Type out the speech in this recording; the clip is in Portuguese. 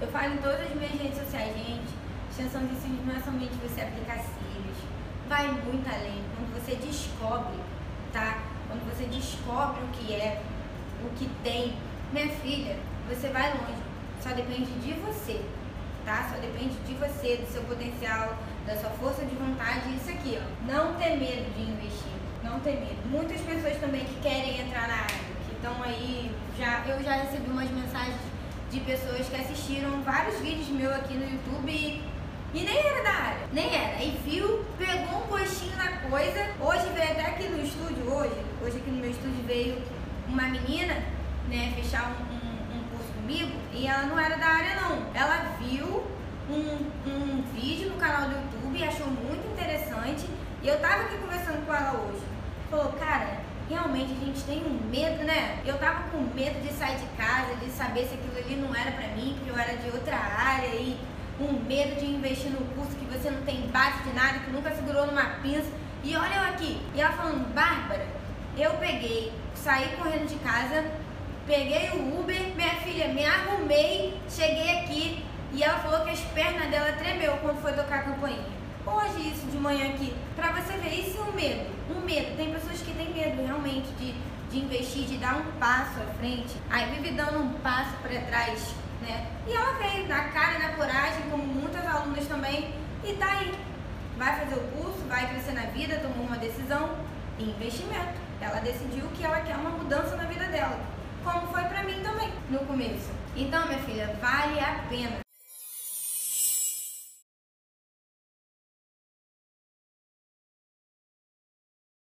Eu falo em todas as minhas redes sociais, gente. Extensão de cílios não é somente você aplicar cílios. Vai muito além. Quando você descobre, tá? Quando você descobre o que é, o que tem, minha filha, você vai longe. Só depende de você, tá? Só depende de você, do seu potencial, da sua força de vontade. Isso aqui, ó. Não ter medo de investir. Não ter medo. Muitas pessoas também que querem entrar na área, que estão aí, já, eu já recebi umas mensagens de pessoas que assistiram vários vídeos meus aqui no YouTube e, e nem era da área, nem era. E viu, pegou um gostinho na coisa. Hoje veio até aqui no estúdio, hoje, hoje aqui no meu estúdio veio uma menina, né, fechar um, um, um curso comigo e ela não era da área não. Ela viu um, um vídeo no canal do YouTube achou muito interessante e eu tava aqui conversando com ela hoje. Falou, cara, realmente a gente tem um medo, né? Eu tava com medo de sair de casa, de saber se aquilo ali não era pra mim, que eu era de outra área e um medo de investir no curso que você não tem base de nada, que nunca segurou numa pinça. E olha eu aqui, e ela falando, Bárbara, eu peguei, saí correndo de casa, peguei o Uber, minha filha, me arrumei, cheguei aqui e ela falou que as pernas dela tremeu quando foi tocar a campainha hoje isso de manhã aqui, para você ver isso é um medo, um medo. Tem pessoas que medo realmente de, de investir, de dar um passo à frente, aí vive dando um passo para trás, né? E ela veio na cara, na coragem, como muitas alunas também, e tá aí. Vai fazer o curso, vai crescer na vida, tomou uma decisão, investimento. Ela decidiu que ela quer uma mudança na vida dela, como foi para mim também no começo. Então, minha filha, vale a pena.